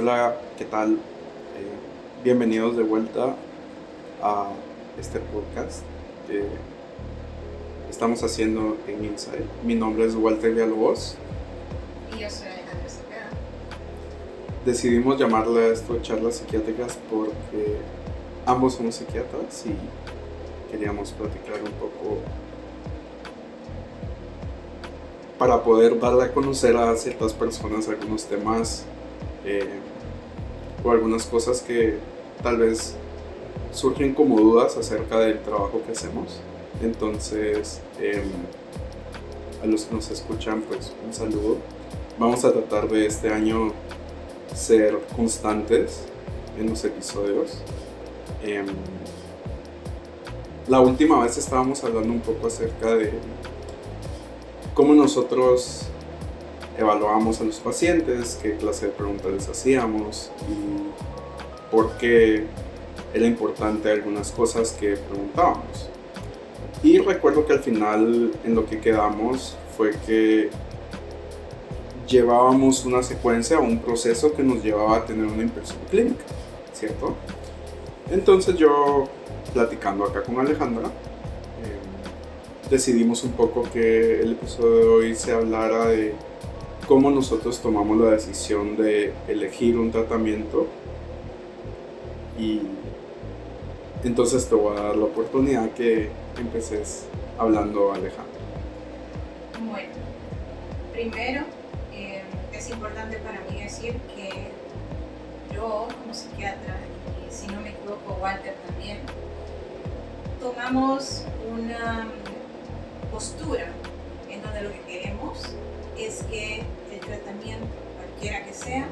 Hola, ¿qué tal? Eh, bienvenidos de vuelta a este podcast que estamos haciendo en Inside. Mi nombre es Walter Villalobos. Y yo soy Alejandra Cepeda. Decidimos llamarle a esto charlas psiquiátricas porque ambos somos psiquiatras y queríamos platicar un poco para poder darle a conocer a ciertas personas algunos temas eh, o algunas cosas que tal vez surgen como dudas acerca del trabajo que hacemos. Entonces, em, a los que nos escuchan, pues un saludo. Vamos a tratar de este año ser constantes en los episodios. Em, la última vez estábamos hablando un poco acerca de cómo nosotros evaluábamos a los pacientes, qué clase de preguntas les hacíamos y por qué era importante algunas cosas que preguntábamos. Y recuerdo que al final en lo que quedamos fue que llevábamos una secuencia, un proceso que nos llevaba a tener una impresión clínica, ¿cierto? Entonces yo, platicando acá con Alejandra, eh, decidimos un poco que el episodio de hoy se hablara de cómo nosotros tomamos la decisión de elegir un tratamiento y entonces te voy a dar la oportunidad que empeces hablando Alejandro. Bueno, primero eh, es importante para mí decir que yo como psiquiatra, y si no me equivoco Walter también, tomamos una postura en donde lo que queremos es que tratamiento, cualquiera que sea,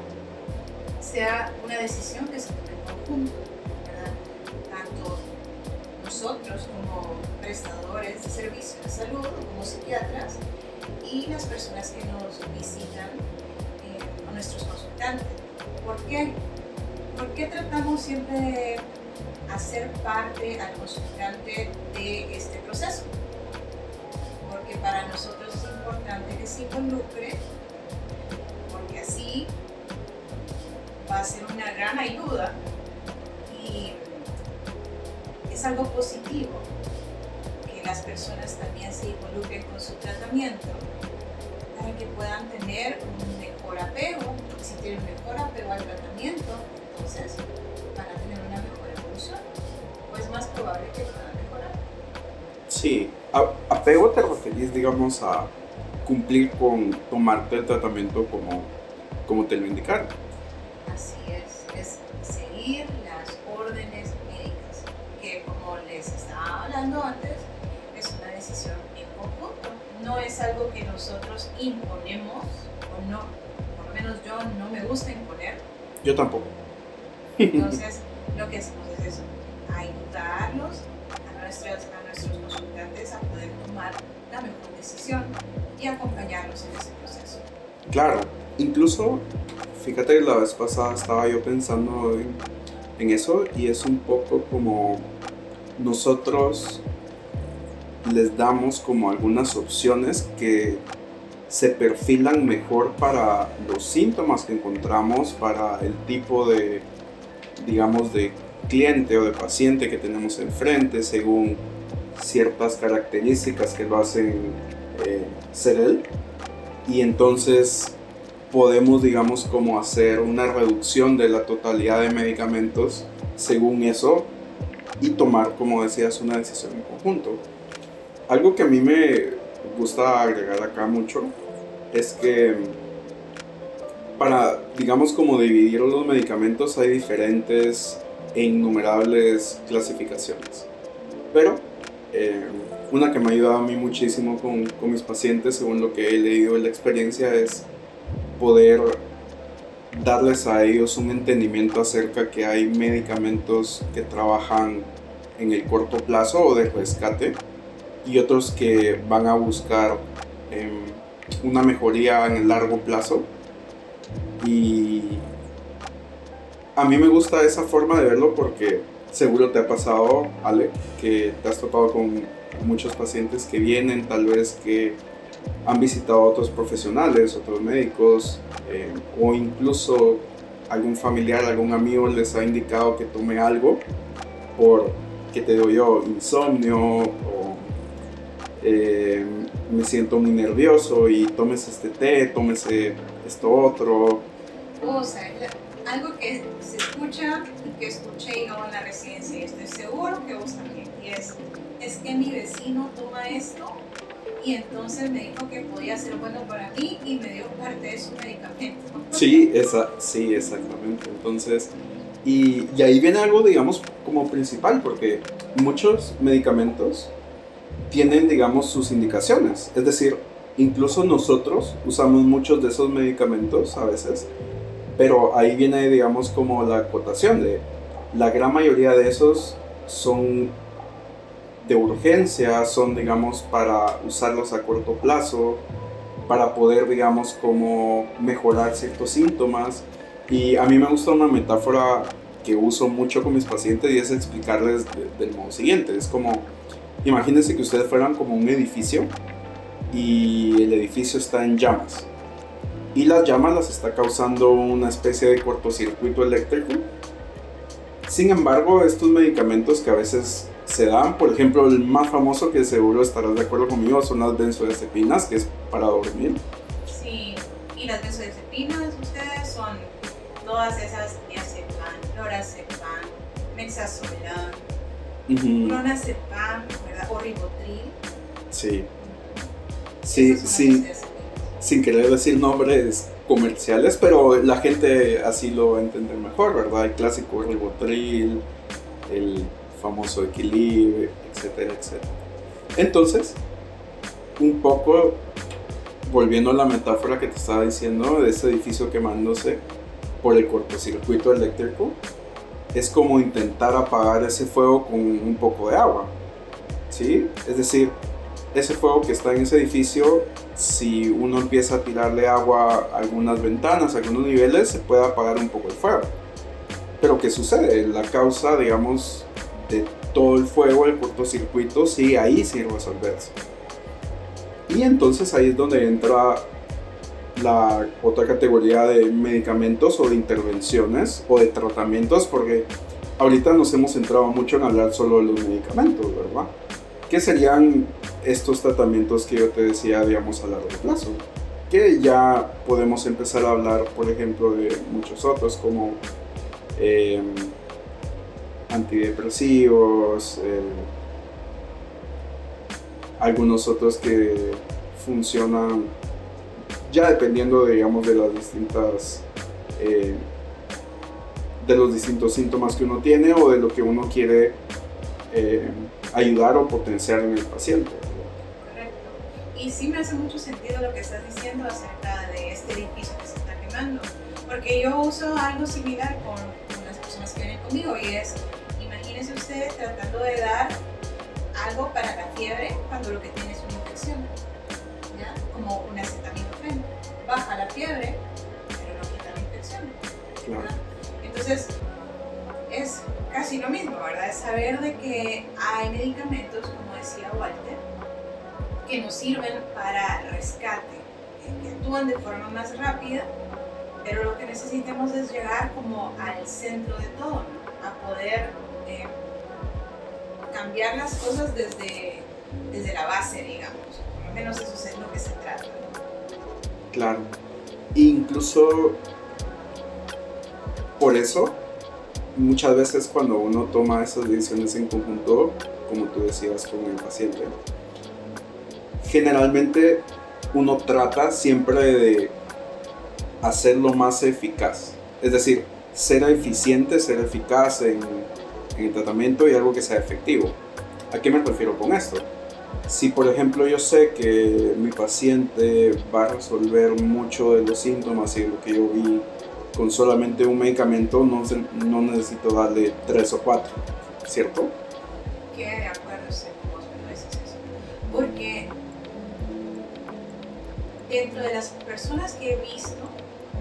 sea una decisión que se tome en conjunto, ¿verdad? Tanto nosotros como prestadores de servicios de salud o como psiquiatras y las personas que nos visitan eh, o nuestros consultantes. ¿Por qué? ¿Por qué tratamos siempre de hacer parte al consultante de este proceso? Porque para nosotros es importante que se involucre va a ser una gran ayuda y es algo positivo que las personas también se involucren con su tratamiento para que puedan tener un mejor apego. Si tienen mejor apego al tratamiento, entonces van a tener una mejor evolución. O es más probable que puedan mejorar. Sí, apego te referís, digamos, a cumplir con tomarte el tratamiento como, como te lo indicaron. Así es, es seguir las órdenes médicas, que como les estaba hablando antes, es una decisión en conjunto. No es algo que nosotros imponemos, o no, por lo menos yo no me gusta imponer. Yo tampoco. Entonces, lo que hacemos es eso, ayudarlos a nuestros, a nuestros consultantes a poder tomar la mejor decisión y acompañarlos en ese proceso. Claro, incluso, fíjate que la vez pasada estaba yo pensando en, en eso y es un poco como nosotros les damos como algunas opciones que se perfilan mejor para los síntomas que encontramos, para el tipo de, digamos, de cliente o de paciente que tenemos enfrente, según ciertas características que lo hacen eh, ser él. Y entonces podemos, digamos, como hacer una reducción de la totalidad de medicamentos según eso y tomar, como decías, una decisión en conjunto. Algo que a mí me gusta agregar acá mucho es que para, digamos, como dividir los medicamentos hay diferentes e innumerables clasificaciones. Pero eh, una que me ha ayudado a mí muchísimo con, con, mis pacientes, según lo que he leído en la experiencia, es poder darles a ellos un entendimiento acerca que hay medicamentos que trabajan en el corto plazo o de rescate y otros que van a buscar eh, una mejoría en el largo plazo. Y a mí me gusta esa forma de verlo porque seguro te ha pasado, Ale, que te has topado con muchos pacientes que vienen, tal vez que han visitado a otros profesionales, otros médicos, eh, o incluso algún familiar, algún amigo les ha indicado que tome algo por, que te doy yo, insomnio o eh, me siento muy nervioso y tomes este té, tómese esto otro. O sea, algo que se escucha y que escuché yo en la residencia y estoy seguro que vos también, y es, es que mi vecino toma esto y entonces me dijo que podía ser bueno para mí y me dio parte de su medicamento. Sí, esa, sí, exactamente. Entonces, y, y ahí viene algo, digamos, como principal, porque muchos medicamentos tienen, digamos, sus indicaciones. Es decir, incluso nosotros usamos muchos de esos medicamentos a veces, pero ahí viene, digamos, como la acotación de la gran mayoría de esos son de urgencia, son, digamos, para usarlos a corto plazo, para poder, digamos, como mejorar ciertos síntomas. Y a mí me gusta una metáfora que uso mucho con mis pacientes y es explicarles del modo siguiente. Es como, imagínense que ustedes fueran como un edificio y el edificio está en llamas. Y las llamas las está causando una especie de cortocircuito eléctrico. Sin embargo, estos medicamentos que a veces se dan. Por ejemplo, el más famoso que seguro estarás de acuerdo conmigo son las benzodiazepinas, que es para dormir. Sí, y las benzodiazepinas ustedes son todas esas diazepam, lorazepam, mexazolam, uh clonazepam, ¿verdad? O ribotril. Sí. Sí, sí. Sin querer decir nombres comerciales, pero la gente así lo va a entender mejor, ¿verdad? El clásico ribotril, el famoso equilibrio, etcétera, etcétera. Entonces, un poco volviendo a la metáfora que te estaba diciendo de ese edificio quemándose por el cortocircuito eléctrico, es como intentar apagar ese fuego con un poco de agua. ¿Sí? Es decir, ese fuego que está en ese edificio, si uno empieza a tirarle agua a algunas ventanas, a algunos niveles, se puede apagar un poco el fuego. Pero ¿qué sucede? La causa, digamos, de todo el fuego, el cortocircuito, sí, ahí sí resolverse. Y entonces ahí es donde entra la otra categoría de medicamentos o de intervenciones o de tratamientos, porque ahorita nos hemos centrado mucho en hablar solo de los medicamentos, ¿verdad? ¿Qué serían estos tratamientos que yo te decía, digamos, a largo plazo? Que ya podemos empezar a hablar, por ejemplo, de muchos otros como eh, antidepresivos, eh, algunos otros que funcionan ya dependiendo, digamos, de las distintas, eh, de los distintos síntomas que uno tiene o de lo que uno quiere eh, ayudar o potenciar en el paciente. Correcto. Y sí me hace mucho sentido lo que estás diciendo acerca de este edificio que se está quemando, porque yo uso algo similar con, con las personas que vienen conmigo y es tratando de dar algo para la fiebre cuando lo que tiene es una infección, ¿ya? como un acetaminofén. Baja la fiebre, pero no quita la infección. Entonces, es casi lo mismo, ¿verdad? Es saber de que hay medicamentos, como decía Walter, que nos sirven para rescate, que actúan de forma más rápida, pero lo que necesitamos es llegar como al centro de todo, a poder eh, cambiar las cosas desde, desde la base, digamos. Menos eso es lo que se trata. Claro. Incluso por eso, muchas veces cuando uno toma esas decisiones en conjunto, como tú decías con el paciente, generalmente uno trata siempre de hacerlo más eficaz. Es decir, ser eficiente, ser eficaz en en el tratamiento y algo que sea efectivo. ¿A qué me refiero con esto? Si por ejemplo yo sé que mi paciente va a resolver mucho de los síntomas y lo que yo vi con solamente un medicamento, no, no necesito darle tres o cuatro, ¿cierto? Que de acuerdo, vos me eso. Porque dentro de las personas que he visto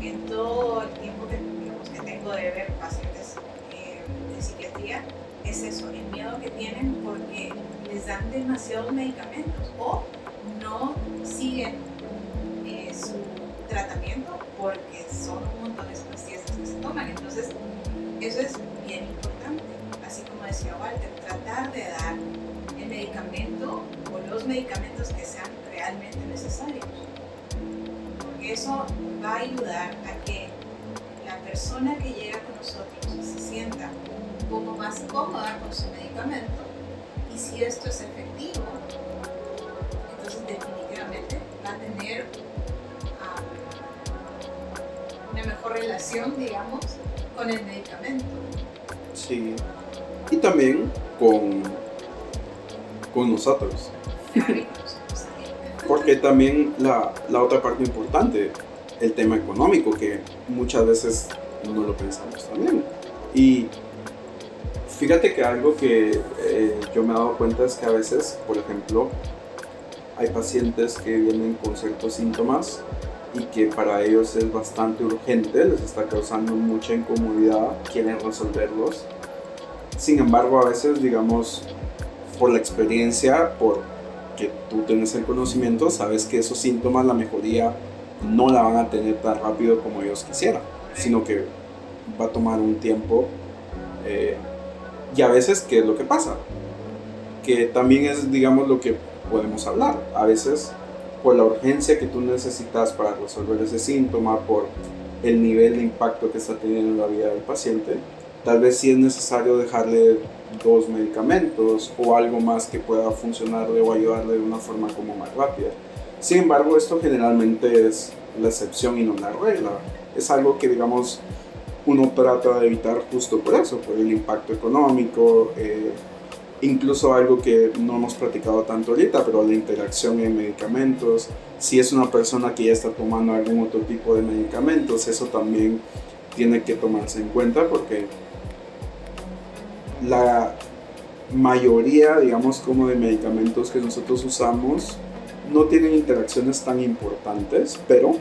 en todo el tiempo que, que tengo de ver pacientes psiquiatría es eso, el miedo que tienen porque les dan demasiados medicamentos o no siguen eh, su tratamiento porque son un montón de pastillas que se toman. Entonces, eso es bien importante. Así como decía Walter, tratar de dar el medicamento o los medicamentos que sean realmente necesarios. Porque eso va a ayudar a que la persona que llega con nosotros se sienta un poco más cómoda con su medicamento y si esto es efectivo, entonces definitivamente va a tener ah, una mejor relación, digamos, con el medicamento. Sí. Y también con, con nosotros. Porque también la, la otra parte importante, el tema económico, que muchas veces no lo pensamos también. Y fíjate que algo que eh, yo me he dado cuenta es que a veces, por ejemplo, hay pacientes que vienen con ciertos síntomas y que para ellos es bastante urgente, les está causando mucha incomodidad, quieren resolverlos. Sin embargo, a veces, digamos, por la experiencia, por que tú tienes el conocimiento, sabes que esos síntomas, la mejoría, no la van a tener tan rápido como ellos quisieran, sino que va a tomar un tiempo. eh, y a veces, ¿qué es lo que pasa? Que también es, digamos, lo que podemos hablar. A veces, por la urgencia que tú necesitas para resolver ese síntoma, por el nivel de impacto que está teniendo en la vida del paciente, tal vez sí es necesario dejarle dos medicamentos o algo más que pueda funcionarle o ayudarle de una forma como más rápida. Sin embargo, esto generalmente es la excepción y no la regla. Es algo que, digamos, uno trata de evitar justo por eso, por el impacto económico, eh, incluso algo que no hemos platicado tanto ahorita, pero la interacción en medicamentos. Si es una persona que ya está tomando algún otro tipo de medicamentos, eso también tiene que tomarse en cuenta porque la mayoría, digamos, como de medicamentos que nosotros usamos no tienen interacciones tan importantes, pero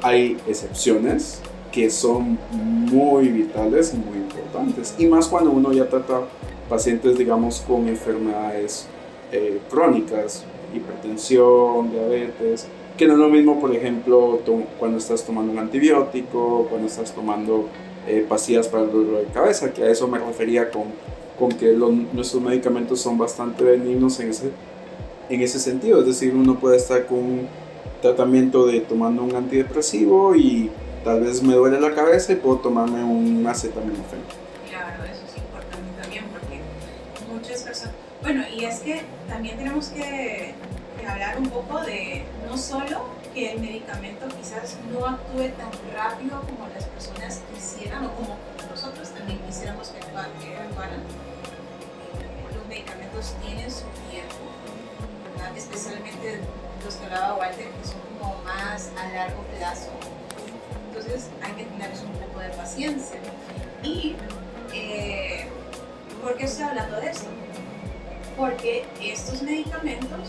hay excepciones que son muy vitales y muy importantes. Y más cuando uno ya trata pacientes, digamos, con enfermedades eh, crónicas, hipertensión, diabetes, que no es lo mismo, por ejemplo, cuando estás tomando un antibiótico, cuando estás tomando eh, pastillas para el dolor de cabeza, que a eso me refería con, con que nuestros medicamentos son bastante benignos en ese, en ese sentido. Es decir, uno puede estar con un tratamiento de tomando un antidepresivo y tal vez me duele la cabeza y puedo tomarme un acetaminofén. Claro, eso es importante también porque muchas personas... Bueno, y es que también tenemos que, hablar un poco de no solo que el medicamento quizás no actúe tan rápido como las personas quisieran o como nosotros también quisiéramos que actua- que actuaran. Eh, Los medicamentos tienen su tiempo, especialmente los que hablaba Walter, que son como más a largo plazo. Entonces hay que tener un poco de paciencia. Y, eh, ¿por qué estoy hablando de esto? Porque estos medicamentos,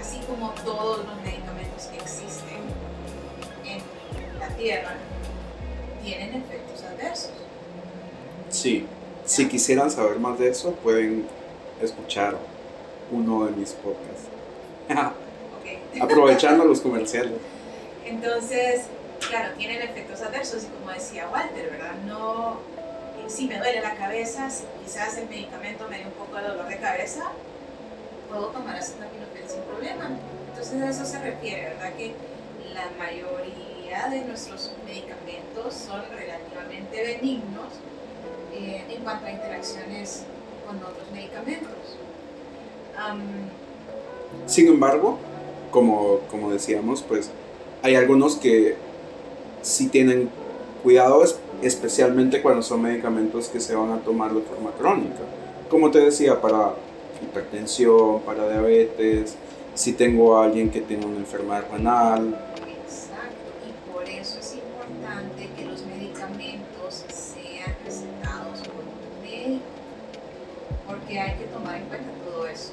así como todos los medicamentos que existen en la Tierra, tienen efectos adversos. Sí, si quisieran saber más de eso, pueden escuchar uno de mis podcasts. Aprovechando los comerciales. Entonces, claro, tienen efectos adversos y como decía Walter, ¿verdad? No, si me duele la cabeza, si quizás el medicamento me dé un poco de dolor de cabeza, puedo tomar acetaminofén sin problema. Entonces a eso se refiere, ¿verdad? Que la mayoría de nuestros medicamentos son relativamente benignos eh, en cuanto a interacciones con otros medicamentos. Am, Sin embargo, como, como decíamos, pues hay algunos que sí tienen cuidado, es- especialmente cuando son medicamentos que se van a tomar de forma crónica. Como te decía, para hipertensión, para diabetes, si tengo alguien que tiene una enfermedad renal, Exacto, y por eso es importante que los medicamentos sean recetados por un médico, porque hay que tomar en cuenta todo eso.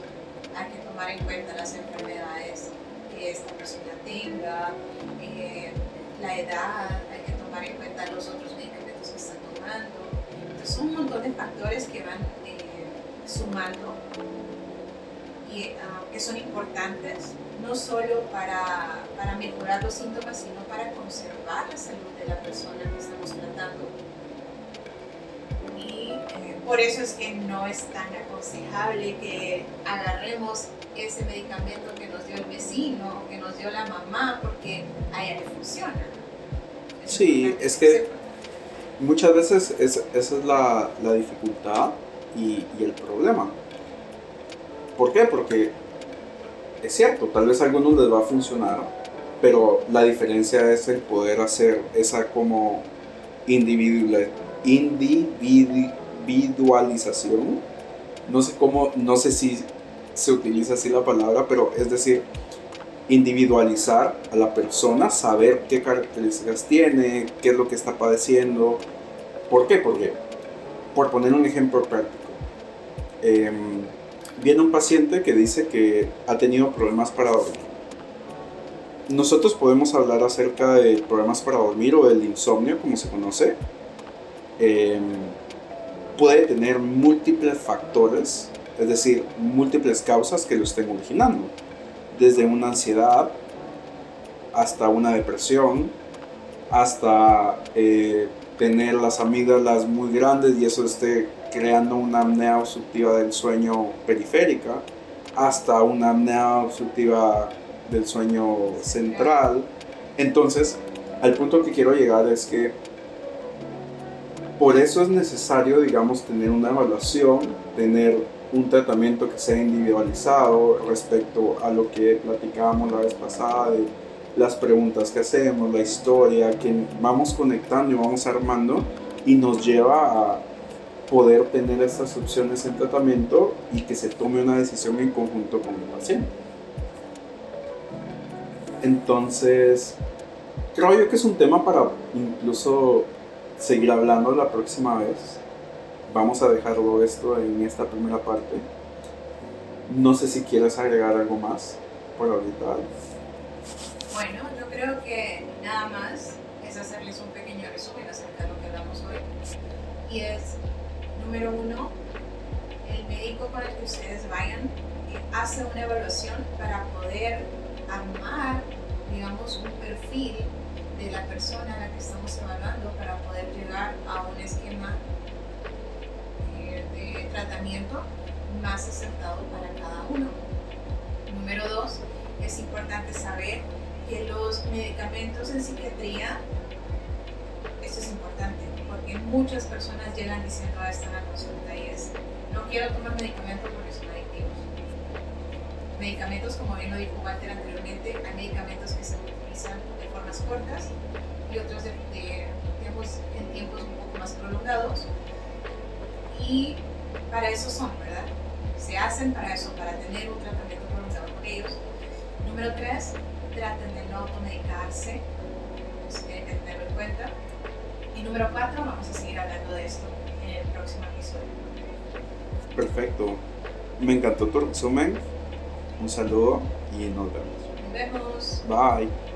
Hay que tomar en cuenta las enfermedades que esta persona tenga, eh, la edad, hay que tomar en cuenta los otros medicamentos que está tomando. Entonces, un montón de factores que van eh, sumando y ah, que son importantes no solo para, para mejorar los síntomas, sino para conservar la salud de la persona que estamos tratando. Por eso es que no es tan aconsejable que agarremos ese medicamento que nos dio el vecino, que nos dio la mamá, porque a ella le funciona. sí, es que muchas veces esa es la, la dificultad y, y, el problema. ¿Por qué? Porque es cierto, tal vez a algunos les va a funcionar, pero la diferencia es el poder hacer esa como individual, individualización. No sé cómo, no sé si se utiliza así la palabra, pero es decir, individualizar a la persona, saber qué características tiene, qué es lo que está padeciendo. ¿Por qué? Porque, por poner un ejemplo práctico, em, viene un paciente que dice que ha tenido problemas para dormir. Nosotros podemos hablar acerca de problemas para dormir o del insomnio, como se conoce. Em, puede tener múltiples factores es decir, múltiples causas que lo estén originando, desde una ansiedad hasta una depresión, hasta eh, tener las amígdalas muy grandes y eso esté creando una apnea obstructiva del sueño periférica, hasta una apnea obstructiva del sueño central. Entonces, al punto que quiero llegar es que por eso es necesario, digamos, tener una evaluación, tener un tratamiento que sea individualizado respecto a lo que platicábamos la vez pasada de las preguntas que hacemos, la historia, que vamos conectando y vamos armando y nos lleva a poder tener estas opciones en tratamiento y que se tome una decisión en conjunto con el paciente. Entonces, creo yo que es un tema para incluso seguir hablando la próxima vez vamos a dejarlo esto en esta primera parte. No sé si quieres agregar algo más por ahorita. Bueno, yo creo que nada más es hacerles un pequeño resumen acerca de lo que hablamos hoy. Y es, número uno, el médico con el que ustedes vayan eh, hace una evaluación para poder armar, digamos, un perfil de la persona a la que estamos evaluando para poder llegar a un esquema tratamiento más acertado para cada uno. Número dos, es importante saber que los medicamentos en psiquiatría, esto es importante, porque muchas personas llegan diciendo a esta la consulta y es, no quiero tomar medicamentos porque son adictivos. Medicamentos, como bien lo dijo Walter anteriormente, hay medicamentos que se utilizan cortas y otros de, tiempos, en tiempos un poco más prolongados. Y para eso son, ¿verdad? Se hacen para eso, para tener un tratamiento prolongado con ellos. Número tres, traten de no automedicarse, se tienen que tenerlo en cuenta. Y número cuatro, vamos a seguir hablando de esto en el próximo episodio. Perfecto. Me encantó tu resumen. Un saludo y nos vemos. Nos vemos. Bye.